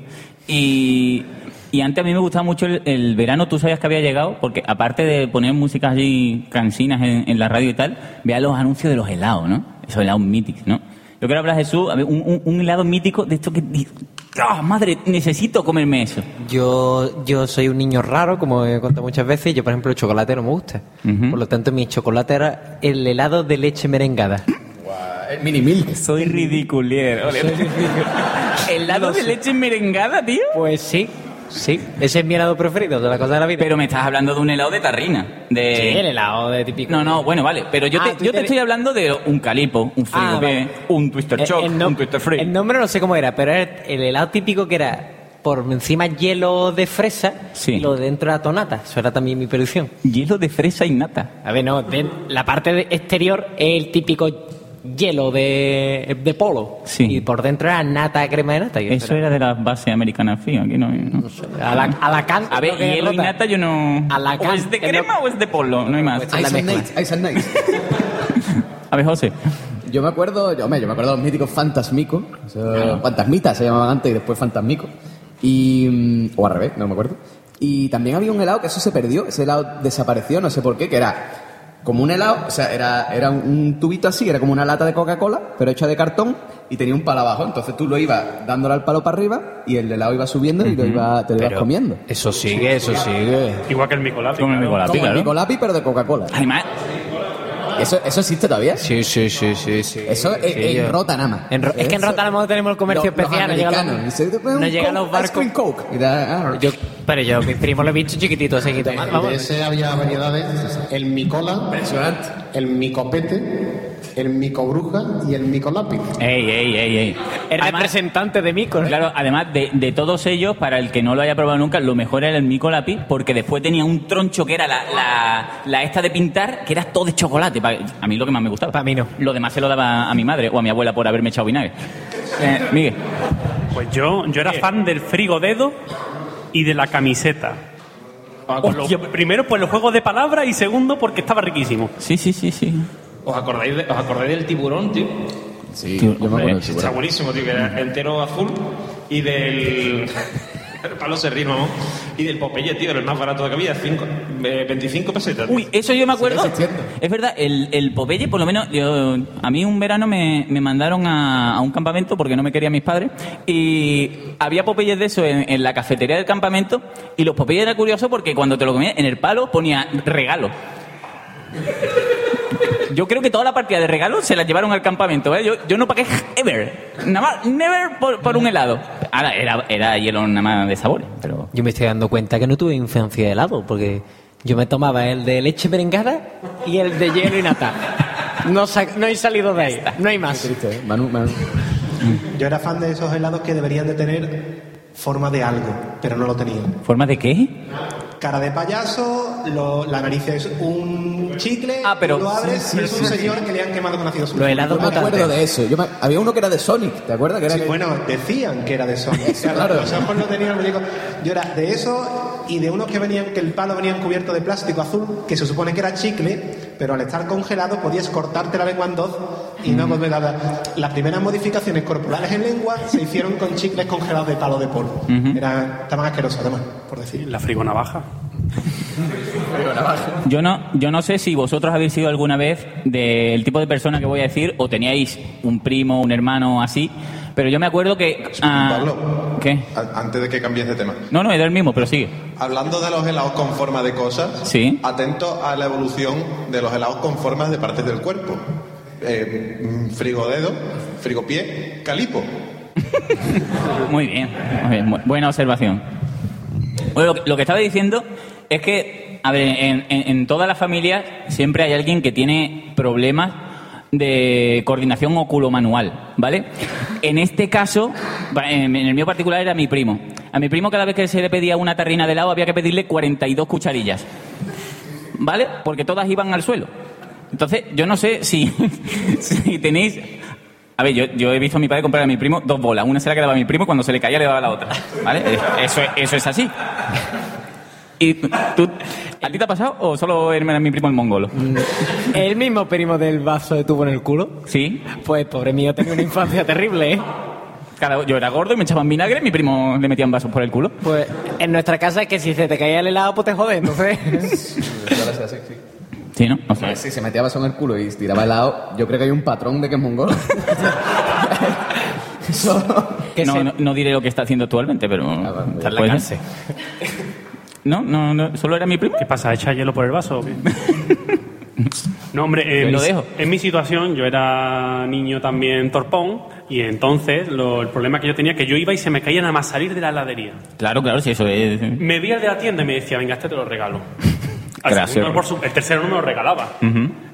Y, y antes a mí me gustaba mucho el, el verano, tú sabías que había llegado, porque aparte de poner músicas así cansinas en, en la radio y tal, vea los anuncios de los helados, ¿no? Esos helados míticos, ¿no? Yo quiero hablar, Jesús, un, un- un helado mítico de esto que... ¡Ah, madre! Necesito comerme eso. Yo, yo soy un niño raro, como he contado muchas veces, y yo, por ejemplo, el chocolate no me gusta. Por lo tanto, mi chocolate era el helado de leche merengada. El mini milk. Soy ridiculier. ¿Helado de leche merengada, tío? Pues sí. Sí, ese es mi helado preferido de la cosa de la vida. Pero me estás hablando de un helado de tarrina. De... Sí, el helado de típico. No, no, bueno, vale. Pero yo, Ah, te, yo te estoy hablando de un calipo, un frigo, Ah, vale. un twister El- el no- un twister free. El nombre no sé cómo era, pero era el helado típico que era por encima hielo de fresa y lo de dentro era tonata. Eso era también mi predicción. Hielo de fresa y nata. A ver, no, de- la parte de- exterior es el típico hielo de, de polo. Y por dentro era nata, crema de nata. Y Eso era de las bases americanas frías. Aquí no, no. A la, a la can- A ver, hielo y nata yo no... A la ¿O can- es de no- crema o es de polo? No hay más. Ice and Nights, Ice and Nights. A ver, José. Yo me acuerdo, yo, hombre, yo me acuerdo de los míticos fantasmicos, eso, fantasmitas se llamaban antes y después fantasmicos. Y, mm, o al revés, no me acuerdo. Y también había un helado que eso se perdió, ese helado desapareció, no sé por qué, que era como un helado, o sea, era, era un, tubito así, era como una lata de Coca-Cola, pero hecha de cartón y tenía un palo abajo. Entonces tú lo ibas dándole al palo para arriba y el helado iba subiendo y lo iba, te lo ibas Pero comiendo. Eso sigue, eso sigue. Igual que el Micolapi. Como el Micolapi, Como el Micolapi, pero de Coca-Cola. Además, ¿Eso, ¿Eso existe todavía? Sí, sí, sí, sí. sí. Eso es, Sí, en yo- Rota nada más. En Ro- es que en Eso- Rota a lo mejor tenemos el comercio Los- los especial, no los, Dice, "Te ponen no llegan Coke, los barcos. ice cream Coke". Da- ah, Yo, pero yo, mi primo lo he visto chiquitito, se quita mal, De vamos. ese había variedades, el micola, el micopete, el micobruja y el micolápiz. Ey, ey, ey, ey. El representante de Mico. Claro, además de, de todos ellos, para el que no lo haya probado nunca, lo mejor era el Mico Lápiz, porque después tenía un troncho que era la, la, la esta de pintar, que era todo de chocolate. A mí lo que más me gustaba. Para mí no. Lo demás se lo daba a mi madre o a mi abuela por haberme echado vinagre. Eh, Miguel. Pues yo, yo era fan del frigo dedo y de la camiseta. Primero por los juegos de palabras y segundo porque estaba riquísimo. Sí, sí, sí, sí. ¿Os acordáis, de- ¿Os acordáis del tiburón, tío? Sí, yo me acuerdo del Está buenísimo, tío, que era entero azul y del... El palo serrino, vamos. Y del Popeye, tío, era el más barato que había, cinco, eh, 25 pesetas. Uy, eso yo me acuerdo. Es verdad, el, el Popeye, por lo menos, yo- a mí un verano me, me mandaron a, a un campamento porque no me querían mis padres y había Popeyes de eso en, en la cafetería del campamento y los Popeyes era curioso porque cuando te lo comías en el palo ponía regalo. Yo creo que toda la partida de regalos se la llevaron al campamento. ¿eh? Yo, yo no pagué ever. Nada más, never por, por un helado. Ahora, era, era hielo nada más de sabores, pero... Yo me estoy dando cuenta que no tuve infancia de helado, porque yo me tomaba el de leche merengada y el de hielo y nata. No, no he salido de ahí, no hay más. Triste, ¿eh? Manu, Manu. Yo era fan de esos helados que deberían de tener forma de algo, pero no lo tenían. ¿Forma de qué? Cara de payaso, lo- la nariz es un chicle, Ah, pero- lo abres sí, y es un sí. señor que le han quemado con ácido Yo sulfúrico. me acuerdo de eso. Yo me- había uno que era de Sonic, ¿te acuerdas? Que era Sí, que- bueno, decían que era de Sonic. *laughs* Claro, claro. Los ojos no tenían el muñeco. Yo era de eso y de unos que venían, que el palo venía cubierto de plástico azul, que se supone que era chicle, pero al estar congelado podías cortarte la lengua en dos y no volver a dar. Las primeras modificaciones corporales en lengua se hicieron con chicles congelados de palo de polvo. Era, estaban asquerosos, además, por decir. La frigo navaja. *laughs* Yo no, yo no sé si vosotros habéis sido alguna vez del tipo de persona que voy a decir, o teníais un primo, un hermano así, pero yo me acuerdo que... ah, Pablo. ¿Qué? Antes de que cambies de tema. No, no, es del mismo, pero sigue. Hablando de los helados con forma de cosas, Sí. atento a la evolución de los helados con formas de partes del cuerpo. Eh, frigodedo, frigopié, calipo. *laughs* Muy bien, muy bien, bu- buena observación. Bueno, lo que, lo que estaba diciendo es que, a ver, en, en- en todas las familias siempre hay alguien que tiene problemas de coordinación oculomanual, ¿vale? En este caso, en, el mío particular era mi primo. A mi primo cada vez que se le pedía una tarrina de helado había que pedirle 42 cucharillas, ¿vale? Porque todas iban al suelo. Entonces, yo no sé si, *laughs* si tenéis... A ver, yo, he visto a mi padre comprar a mi primo dos bolas. Una se la quedaba a mi primo cuando se le caía le daba la otra. ¿Vale? Eso, es- eso es así. ¿Y tú, a ti te ha pasado o solo era mi primo el mongolo? El mismo primo del vaso de tubo en el culo. Sí. Pues pobre mío, tenía una infancia terrible, ¿eh? Claro, yo era gordo y me echaban vinagre, mi primo le metían vasos por el culo. Pues en nuestra casa es que si se te caía el helado, pues te jode, entonces. Sí. Sí, ¿no? O sea, Si se metía vaso en el culo y tiraba helado, yo creo que hay un patrón de que es mongolo. *laughs* Eso. no, no, no diré lo que está haciendo actualmente, pero... Está en No, no, no, solo era mi primo. ¿Qué pasa? ¿Echa hielo por el vaso o qué? *laughs* No, hombre, Yo en lo mi, dejo. en mi situación, yo era niño también torpón y entonces lo- el problema que yo tenía que yo iba y se me caía nada más salir de la heladería. Claro, claro, si eso es. Me vi al de la tienda y me decía, venga, este te lo regalo. *laughs* Al Gracias. segundo, por su- el tercero no me lo regalaba.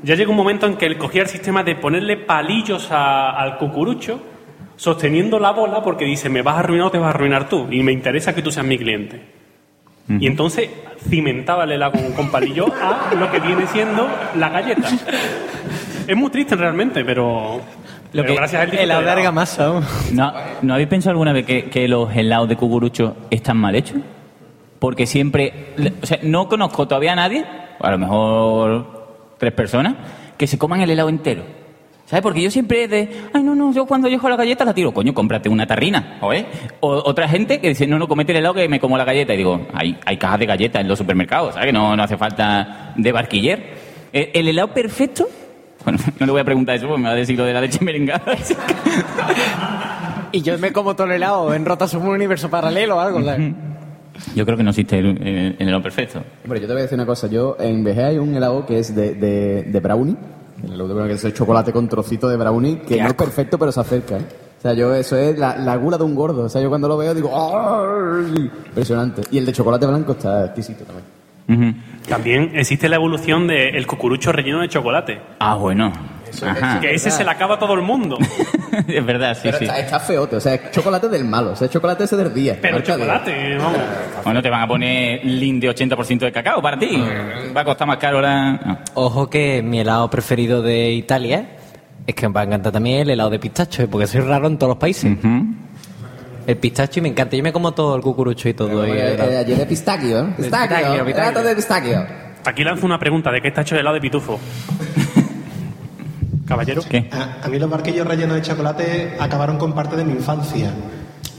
Ya llegó un momento en que él cogía el sistema de ponerle palillos a- al cucurucho sosteniendo la bola porque dice, me vas a arruinar o te vas a arruinar tú y me interesa que tú seas mi cliente. Y entonces cimentaba el helado con, con palillo a lo que viene siendo la galleta. Es muy triste realmente, pero, pero que- gracias a él disfruté helado de vamos. ¿No, ¿No habéis pensado alguna vez que, que los helados de cucurucho están mal hechos? Porque siempre. O sea, no conozco todavía a nadie, a lo mejor tres personas, que se coman el helado entero. ¿Sabes? Porque yo siempre es de. Ay, no, no, yo cuando yo la galleta la tiro. Coño, cómprate una tarrina. ¿oye? O otra gente que dice, no, no, comete el helado que me como la galleta. Y digo, hay, hay cajas de galletas en los supermercados, ¿sabes? Que no, no hace falta de barquiller. El, el helado perfecto. Bueno, *laughs* no le voy a preguntar eso porque me va a decir lo de la leche merengada. *laughs* Y yo me como todo el helado, en Rota somos un universo paralelo o algo. ¿sabes? Yo creo que no existe el, el- el helado perfecto. Hombre, yo te voy a decir una cosa. Yo en Vejea hay un helado que es de, de, de brownie. El de brownie que es el chocolate con trocito de brownie, que no es perfecto, pero se acerca. ¿eh? O sea, yo eso es la, la gula de un gordo. O sea, yo cuando lo veo digo, ¡ay! Impresionante. Y el de chocolate blanco está exquisito también. También existe la evolución del cucurucho relleno de chocolate. Ah, bueno. Que ese se le acaba a todo el mundo. *laughs* es verdad, sí, Pero sí. está, está feote. O sea, es chocolate del malo. O sea, es chocolate ese del día. Pero chocolate, vamos. Bueno, te van a poner lin de 80% de cacao para ti. Va a costar más caro la... no. Ojo que mi helado preferido de Italia es que me va a encantar también el helado de pistacho, porque soy raro en todos los países. El pistacho y me encanta. Yo me como todo el cucurucho y todo. y el Eh, helado. eh, de pistachio, ¿eh? Pistachio. pistachio, pistachio. Helado de pistachio. Aquí lanzo una pregunta. ¿De qué está hecho el helado de pitufo? Caballero. ¿Qué? A, a mí los barquillos rellenos de chocolate acabaron con parte de mi infancia.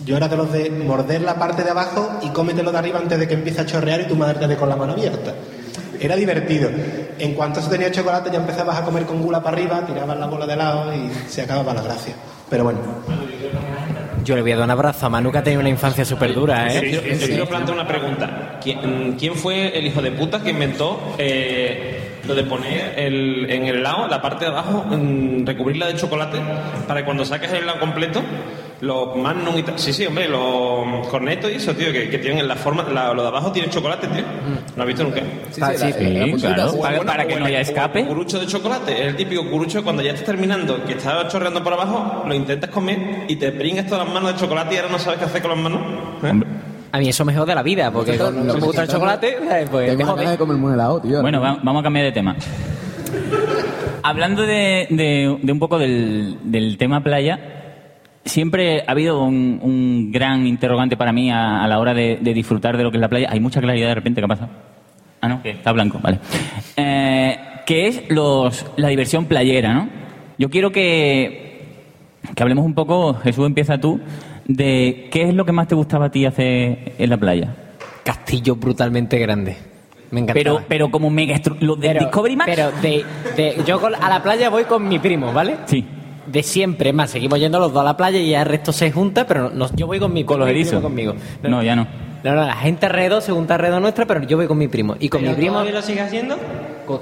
Yo era de los de morder la parte de abajo y cómetelo de arriba antes de que empiece a chorrear y tu madre te dé con la mano abierta. Era divertido. En cuanto se tenía chocolate ya empezabas a comer con gula para arriba, tirabas la bola de lado y se acababa la gracia. Pero bueno. Yo le voy a dar un abrazo a Manu que ha tenido una infancia súper dura, ¿eh? Yo, yo quiero plantear una pregunta. ¿Quién, quién fue el hijo de puta que inventó eh, lo de poner el- en el helado, la parte de abajo, recubrirla de chocolate para que cuando saques el helado completo, los magnum y tal. Sí, sí, hombre, los cornetos y eso, tío, que, que tienen la forma, la- lo de abajo tiene chocolate, tío. ¿No has visto nunca? sí, la- Sí, la- la puntita, claro, sí. para- para que no haya escape. El cucurucho de chocolate, el típico cucurucho que cuando ya estás terminando, que está chorreando por abajo, lo intentas comer y te pringas todas las manos de chocolate y ahora no sabes qué hacer con las manos. ¿eh? A mí eso me jode la vida, porque lo me gusta el chocolate, pues Tengo me jode. de comerme un helado, tío. Bueno, va- vamos a cambiar de tema. Hablando de, de- de un poco del, del tema playa, siempre ha habido un, un gran interrogante para mí a, a la hora de, de disfrutar de lo que es la playa. Hay mucha claridad de repente, ¿qué ha pasado? Ah, no, que está blanco, vale. Eh, que es los, la diversión playera, ¿no? Yo quiero que, que hablemos un poco, Jesús, empieza tú, de qué es lo que más te gustaba a ti hacer en la playa. Castillo brutalmente grande. Me encantaba. Pero, pero como mega los de Pero- Discovery Max. Pero de, de- yo con- a la playa voy con mi primo, ¿vale? Sí. De siempre, más, seguimos yendo los dos a la playa y ya el resto se junta, pero no- yo voy con mi Con los mi primo conmigo. No, ya no. No, no, la gente alrededor se junta alrededor nuestra, pero yo voy con mi primo. Y con mi primo. ¿Todavía lo sigue haciendo?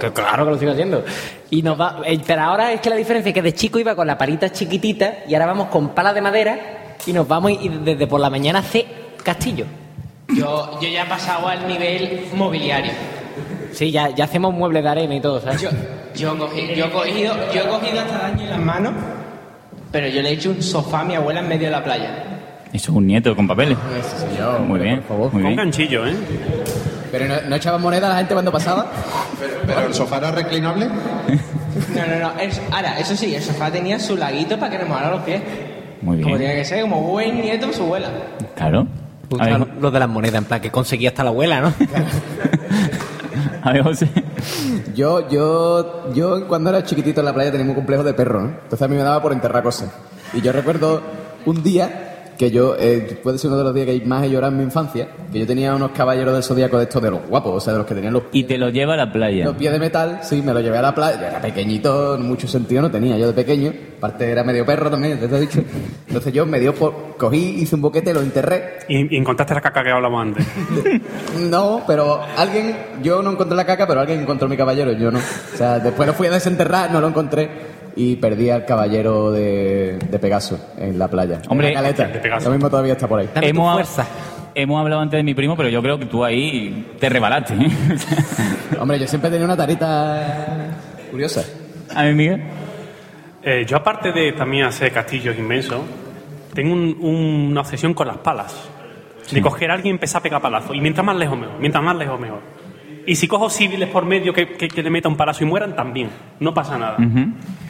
Que claro que lo sigo haciendo. Y nos va, eh, pero ahora es que la diferencia es que de chico iba con la palita chiquitita y ahora vamos con palas de madera y nos vamos y desde por la mañana hace castillo. Yo, yo ya he pasado al nivel mobiliario. Sí, ya, ya hacemos muebles de arena y todo, ¿sabes? Yo, yo, he cogido, yo, he cogido, yo he cogido hasta daño en las manos, pero yo le he hecho un sofá a mi abuela en medio de la playa. Eso es un nieto con papeles. Muy bien, muy Con bien. ganchillo, ¿eh? Pero no, no echaba moneda a la gente cuando pasaba. Pero el sofá era reclinable. No, no, no. es- ahora, eso sí, el sofá tenía su laguito para que nos mojara los pies. Muy Como bien. tiene que ser, como buen nieto de su abuela. Claro. A ver, los de las monedas, en plan, que conseguía hasta la abuela, ¿no? *laughs* a ver, José. Yo, yo, yo cuando era chiquitito en la playa tenía un complejo de perro, ¿no? Entonces a mí me daba por enterrar cosas. Y yo recuerdo un día que yo, eh, puede ser uno de los días que más he llorado en mi infancia, que yo tenía unos caballeros del zodíaco de estos de los guapos, o sea, de los que tenían los, Y te lo lleva a la playa. los pies de metal, sí, me lo llevé a la playa, yo era pequeñito, mucho sentido no tenía, yo de pequeño, aparte era medio perro también, te he dicho. Entonces yo me dio por, cogí, hice un boquete, lo enterré, Y, y encontraste la caca que hablamos antes. *laughs* no, pero alguien, yo no encontré la caca, pero alguien encontró mi caballero, yo no. O sea, después lo fui a desenterrar, no lo encontré. Y perdí al caballero de, de Pegaso en la playa. Hombre, En la caleta. de Pegaso. Lo mismo todavía está por ahí. Hemos, hemos hablado antes de mi primo, pero yo creo que tú ahí te rebalaste. ¿eh? *laughs* Hombre, yo siempre tenía una tarita curiosa. A mí, Miguel. Eh, yo, aparte de también hacer castillos inmensos, tengo un- una obsesión con las palas. De coger a alguien y empezar a pegar palazos. Y mientras más lejos, mejor. Mientras más lejos, mejor. Y si cojo civiles por medio que, que, que le meta un palazo y mueran, también. No pasa nada.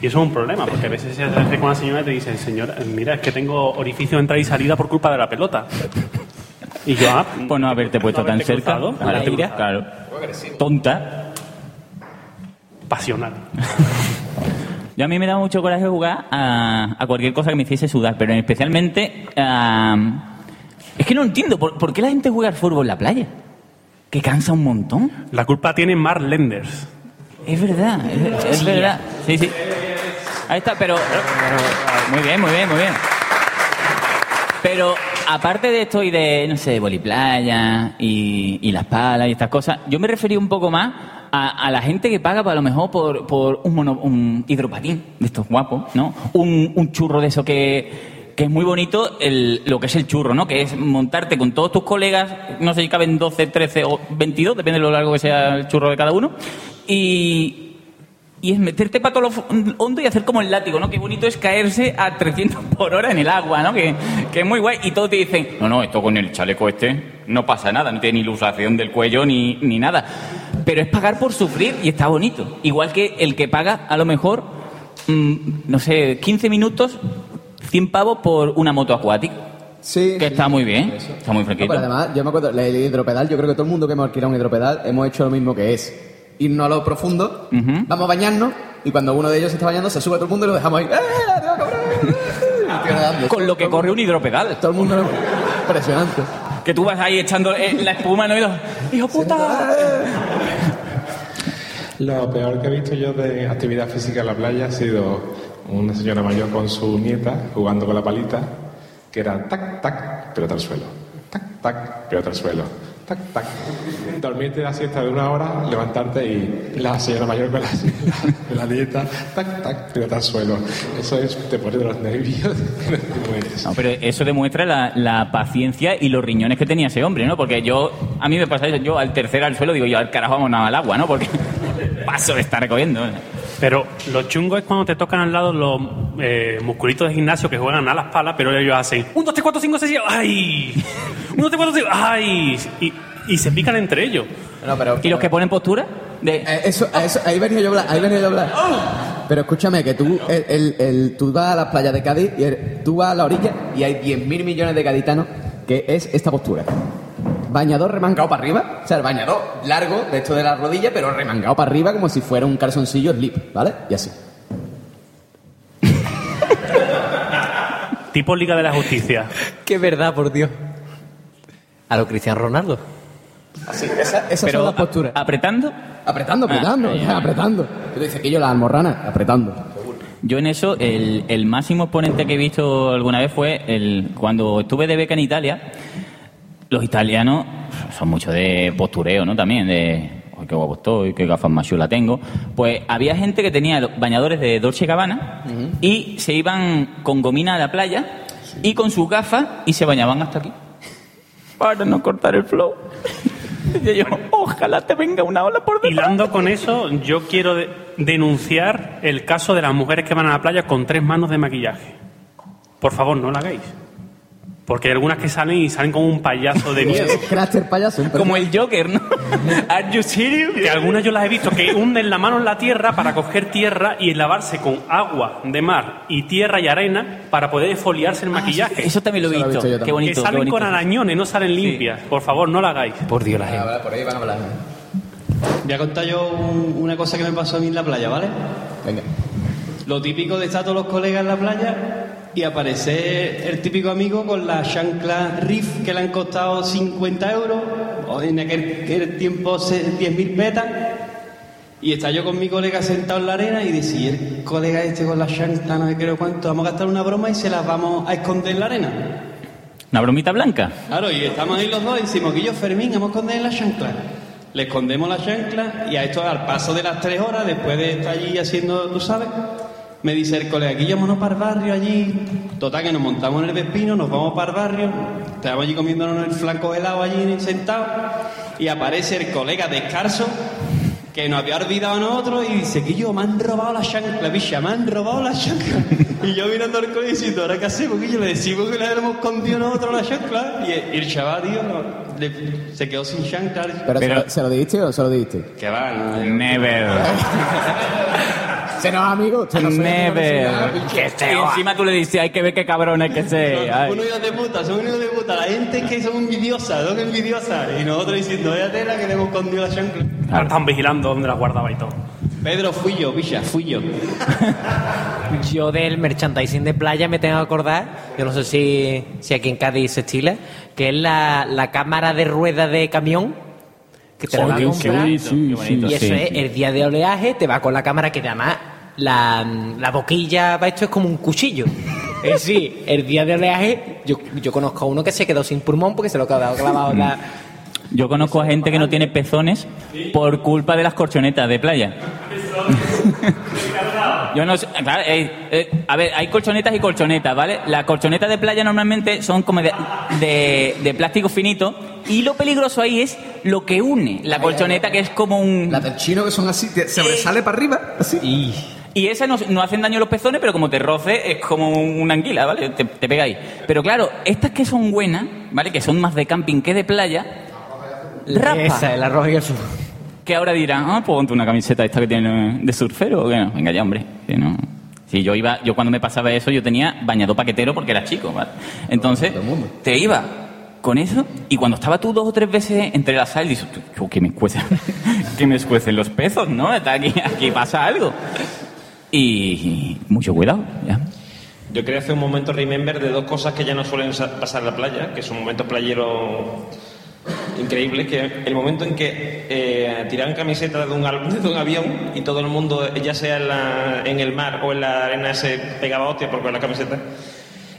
Y eso es un problema, porque a veces se hace con la señora y te dicen, señora, mira, es que tengo orificio de entrada y salida por culpa de la pelota. Y yo, ah, Pues no haberte puesto tan haberte cerca. cruzado, a la haberte ira, cruzado. claro. Tonta. pasional. *laughs* Yo a mí me daba mucho coraje jugar a, a cualquier cosa que me hiciese sudar, pero especialmente a... Es que no entiendo, ¿por, por qué la gente juega al fútbol en la playa? Que cansa un montón. La culpa tiene Mark Lenders. Es verdad, es, es Sí. verdad. Sí, sí. Ahí está, pero... Muy bien, muy bien, muy bien. Pero aparte de esto y de, no sé, voliplaya y, y las palas y estas cosas, yo me refería un poco más a, a la gente que paga, pues, a lo mejor, por, por un, mono- un hidropatín de estos guapos, ¿no? Un, un churro de eso que, que es muy bonito, el, lo que es el churro, ¿no? Que es montarte con todos tus colegas, no sé si caben 12, 13 o 22, depende de lo largo que sea el churro de cada uno, y, y es meterte para todo lo hondo y hacer como el látigo, ¿no? Qué bonito es caerse a 300 por hora en el agua, ¿no? Que, que es muy guay. Y todos te dicen, no, no, esto con el chaleco este no pasa nada, no tiene ni ilusación del cuello ni, ni nada. Pero es pagar por sufrir y está bonito. Igual que el que paga, a lo mejor, mm, no sé, 15 minutos, 100 pavos por una moto acuática. Sí. Que está muy bien, está muy No, fresquito. pero además, yo me acuerdo, el hidropedal, yo creo que todo el mundo que hemos alquilado un hidropedal hemos hecho lo mismo que es irnos a lo profundo, vamos a bañarnos y cuando uno de ellos se está bañando se sube todo el mundo y lo dejamos ahí. ¡Eh, *laughs* nadando. Con lo que corre un hidropedal. Todo el mundo lo- impresionante. Que tú vas ahí echando eh, la espuma en el oído. ¡Hijo puta! Lo peor que he visto yo de actividad física en la playa ha sido una señora mayor con su nieta jugando con la palita, que era tac, tac, pelota al suelo. Tac, tac, pelota al suelo. Tac, tac. Dormirte la siesta de una hora, levantarte y la señora mayor con la, la, la nieta, tac, tac, pelota al suelo. Eso es, te pone de los nervios. No, pero eso demuestra la, la paciencia y los riñones que tenía ese hombre, ¿no? Porque yo, a mí me pasa eso, yo al tercer al suelo digo, yo al carajo vamos al agua, ¿no? Porque *laughs* paso de estar recogiendo. Pero lo chungo es cuando te tocan al lado los eh, musculitos de gimnasio que juegan a las palas, pero ellos hacen 1, 2, 3, 4, 5, 6, 7, ¡ay! 1, 2, 3, 4, 5, ¡ay! Y, y se pican entre ellos. ¿Y los que ponen postura? De... Eh, eso, a eso- ahí venía yo a hablar, ahí venía yo a hablar. Pero escúchame, que tú, el, el- el- tú vas a las playas de Cádiz y el- tú vas a la orilla y hay 10.000 millones de gaditanos que es esta postura. Bañador remangado para arriba, o sea, el bañador largo, de esto de la rodilla, pero remangado para arriba como si fuera un calzoncillo slip, ¿vale? Y así. Tipo Liga de la Justicia. Qué verdad, por Dios. A lo Cristiano Ronaldo. Así, esa, Pero son las posturas. ¿Apretando? Apretando, apretando, Ah, o sea, ya. apretando. Tú dices que yo la almorrana, apretando. Yo en eso, el, el máximo exponente que he visto alguna vez fue el cuando estuve de beca en Italia. Los italianos son mucho de postureo, ¿no? También de "Ay, qué guapo estoy, qué gafas más chulas tengo. Pues había gente que tenía bañadores de Dolce Gabbana y se iban con gomina a la playa y con sus gafas y se bañaban hasta aquí. Para no cortar el flow. *laughs* Y yo, ojalá te venga una ola por detrás. Hilando con eso, yo quiero de- denunciar el caso de las mujeres que van a la playa con tres manos de maquillaje. Por favor, no lo hagáis. Porque hay algunas que salen y salen como un payaso de miedo. *laughs* Cráter payaso. Como el Joker, ¿no? *laughs* Are you serious? Que algunas yo las he visto que hunden la mano en la tierra para coger tierra y lavarse con agua de mar y tierra y arena para poder esfoliarse el maquillaje. Eso también lo he visto. Qué bonito, Que salen qué bonito. con arañones, no salen limpias. Por favor, no lo hagáis. Por Dios, la gente. Por ahí van a hablar. Voy a contar yo un- una cosa que me pasó a mí en la playa, ¿vale? Venga. Lo típico de estar todos los colegas en la playa y aparecer el típico amigo con la chancla Riff que le han costado 50 euros, o en aquel, tiempo se- 10.000 petas, y está yo con mi colega sentado en la arena y decir, el colega este con la chancla, no sé qué, cuánto, vamos a gastar una broma y se las vamos a esconder en la arena. ¿Una bromita blanca? Claro, y estamos ahí los dos y decimos, Guillo Fermín, vamos a esconder la chancla. Le escondemos la chancla y a esto al paso de las tres horas, después de estar allí haciendo, tú sabes, Me dice el colega, aquí vámonos para el barrio allí. Total, que nos montamos en el Vespino, nos vamos para el barrio. Estábamos allí comiéndonos el flanco helado allí sentados. Y aparece el colega descalzo que nos había olvidado a nosotros y dice que yo me han robado la chancla, bicha, me han robado la chancla. *laughs* Y yo mirando al colega diciendo, ¿ahora qué hacemos? Que yo le decimos que le hemos escondido nosotros la chancla. Y el, chaval, tío, no, le- se quedó sin chancla. ¿Pero, se, lo, se lo dijiste o se lo dijiste? Que va, no. Never. *laughs* Se nos amigo. Se nos Never. Y encima tú le dices, hay que ver qué cabrón es que sé. Son unos hijos de puta, son unos de puta. La gente es que son envidiosas, son envidiosas. Y nosotros diciendo, vaya tela que le hemos escondido la chancla. Ahora están vigilando dónde la guardaba y todo. Pedro, fui yo, bicha, fui yo. *laughs* Yo del merchandising de playa me tengo que acordar, yo no sé si, si aquí en Cádiz se estila, que es la, la cámara de rueda de camión. Que te la Joder, va a qué comprar. bonito, qué bonito, y eso sí, es sí. el día de oleaje, te va con la cámara que además la, la boquilla para esto es como un cuchillo. Es decir, el día de oleaje, yo, yo conozco a uno que se quedó sin pulmón porque se lo ha quedado clavado en la. Yo conozco a gente que no tiene pezones por culpa de las colchonetas de playa. *laughs* Yo no sé, claro, eh, eh, a ver, hay colchonetas y colchonetas, ¿vale? Las colchonetas de playa normalmente son como de, de- de plástico finito y lo peligroso ahí es lo que une la colchoneta, que es como un... La del chino que son así, te- sobresale para arriba, así. Y esas no, no hacen daño a los pezones, pero como te roce es como una anguila, ¿vale? Te, te pega ahí. Pero claro, estas que son buenas, ¿vale? Que son más de camping que de playa, rapa. Esa, el arroz y el surf. Que ahora dirán, ah, pues ponte una camiseta esta que tiene de surfero o qué no. Venga ya, hombre. Que no. Sí, yo iba, yo cuando me pasaba eso, yo tenía bañado paquetero porque era chico, ¿vale? Entonces, te iba con eso y cuando estaba tú dos o tres veces entre la sal, dices, "Tú, que me escuecen, *laughs* que me escuecen los pezos, ¿no? Está aquí, aquí pasa algo. Y mucho cuidado, ya. Yo quería hacer un momento remember de dos cosas que ya no suelen sa- pasar en la playa, que son momentos playeros increíbles, que el momento en que eh, tiran camisetas de un, al- *laughs* de un avión y todo el mundo, ya sea en, la- en el mar o en la arena, se pegaba hostia por con la camiseta.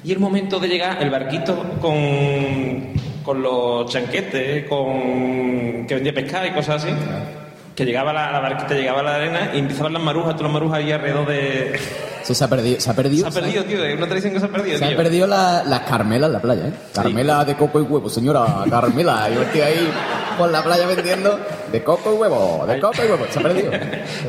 Y el momento de llegar, el barquito con, con los chanquetes, con que vendía pescado y cosas así, que llegaba la, la barquita, llegaba a la arena y empezaban las marujas, todas las marujas ahí alrededor de... Se ha perdido. Se ha perdido, Se ha perdido, tío, es una tradición que se ha perdido, Se tío. han perdido la- las carmelas en la playa, ¿eh? Carmela de coco y huevo, señora Carmela. Yo estoy ahí por la playa vendiendo de coco y huevo, de coco y huevo. Se ha perdido.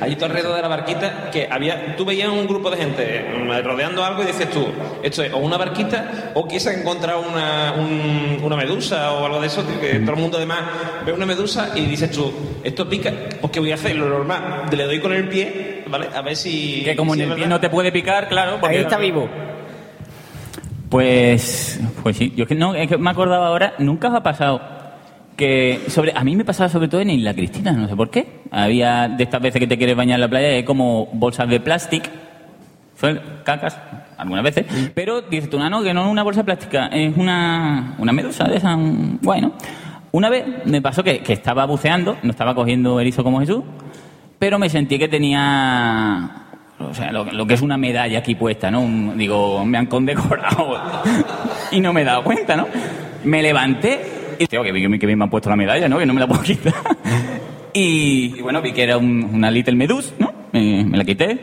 Allí tú alrededor de la barquita, que había, tú veías un grupo de gente mm, rodeando algo y dices tú, esto es o una barquita o ha encontrado una, un- una medusa o algo de eso, que *laughs* todo el mundo además ve una medusa y dices tú, esto pica, pues ¿qué voy a hacer? Lo normal, le doy con el pie, ¿vale? A ver si... Que como si en el pie no te puede picar, claro. porque- Ahí está vivo. Pues, pues sí, yo es que no, es que me acordaba ahora, nunca os ha pasado que sobre, a mí me pasaba sobre todo en Isla Cristina, no sé por qué. Había de estas veces que te quieres bañar en la playa hay como bolsas de plástico, cacas, algunas veces, pero dices tú, "Ah, no, que no es una bolsa plástica, es una, una medusa de esas, un- bueno. Una vez me pasó que, que estaba buceando, no estaba cogiendo erizo como Jesús, pero me sentí que tenía o sea, lo, lo que es una medalla aquí puesta, ¿no? Un- digo, me han condecorado *laughs* y no me he dado cuenta, ¿no? Me levanté y, tío, que, que bien me han puesto la medalla, ¿no? Que no me la puedo quitar. *laughs* Y, bueno, vi que era un- una Little Meduse, ¿no? Me, la quité.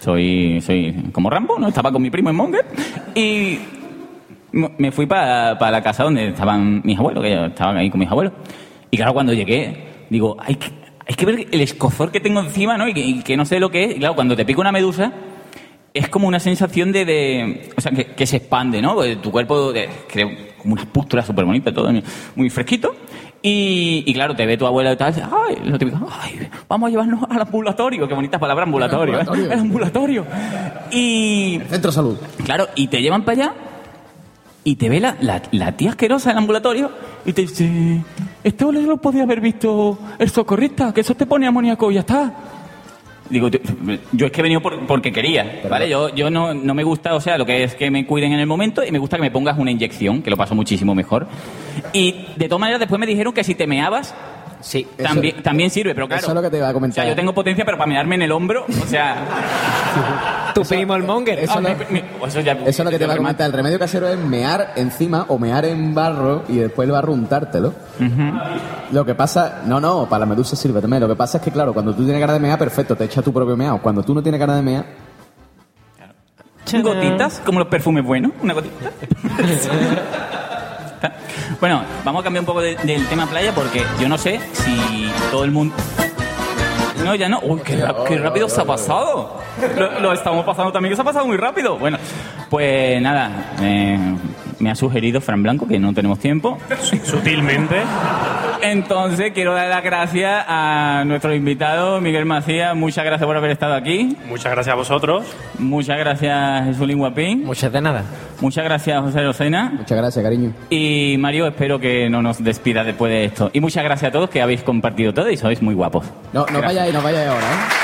Soy, soy como Rambo, ¿no? Estaba con mi primo en Monger y me fui para la casa donde estaban mis abuelos, que estaban ahí con mis abuelos. Y claro, cuando llegué, digo, hay que, hay que ver el escozor que tengo encima, ¿no? Y que, que no sé lo que es. Y claro, cuando te pica una medusa, es como una sensación de... de- o sea, que, que se expande, ¿no? Porque Tu cuerpo de- crea como una pústula súper bonita, todo muy- fresquito. Y, y claro, te ve tu abuela y tal, ay, lo típico, ay, vamos a llevarnos al ambulatorio, qué bonitas palabras, ambulatorio, ¿eh? ambulatorio. El ambulatorio. Y... Centro de salud. Claro, y te llevan para allá y te ve la, la, la tía asquerosa del ambulatorio y te dice, este ole lo podía haber visto el socorrista, que eso te pone amoníaco y ya está. Digo, "Tío, yo es que he venido por- porque quería, ¿vale? Yo, yo no, no me gusta, o sea, lo que es que me cuiden en el momento y me gusta que me pongas una inyección, que lo paso muchísimo mejor. Y de todas maneras después me dijeron que si te meabas, sí, también, también sirve, pero claro. Eso es lo que te iba a O comentar. sea, yo tengo potencia, pero para mearme en el hombro, o sea... *laughs* Tu primo el monger. Eso, Ah, lo- mi- mi- eso ya- eso es lo que te iba a comentar. El remedio casero es mear encima o mear en barro y después el barro untártelo. Lo que pasa, no, no, para la medusa sirve también. Lo que pasa es que, claro, cuando tú tienes ganas de mear, perfecto, te echa tu propio meado. Cuando tú no tienes ganas de mear, Gotitas, como los perfumes buenos, una gotita. *laughs* bueno, vamos a cambiar un poco de- del tema playa porque yo no sé si todo el mundo... No, ya no. Uy, qué, ra- qué rápido se ha pasado. Lo, lo estamos pasando también, que se ha pasado muy rápido. Bueno, pues nada, eh, me ha sugerido Fran Blanco que no tenemos tiempo. Sutilmente. Entonces quiero dar las gracias a nuestro invitado, Miguel Macías. Muchas gracias por haber estado aquí. Muchas gracias a vosotros. Muchas gracias, Jesulín Guapín. Muchas de nada. Muchas gracias, José Rosena. Muchas gracias, cariño. Y Mario, espero que no nos despida después de esto. Y muchas gracias a todos que habéis compartido todo y sois muy guapos. No, no vayáis, no vayáis ahora, ¿eh?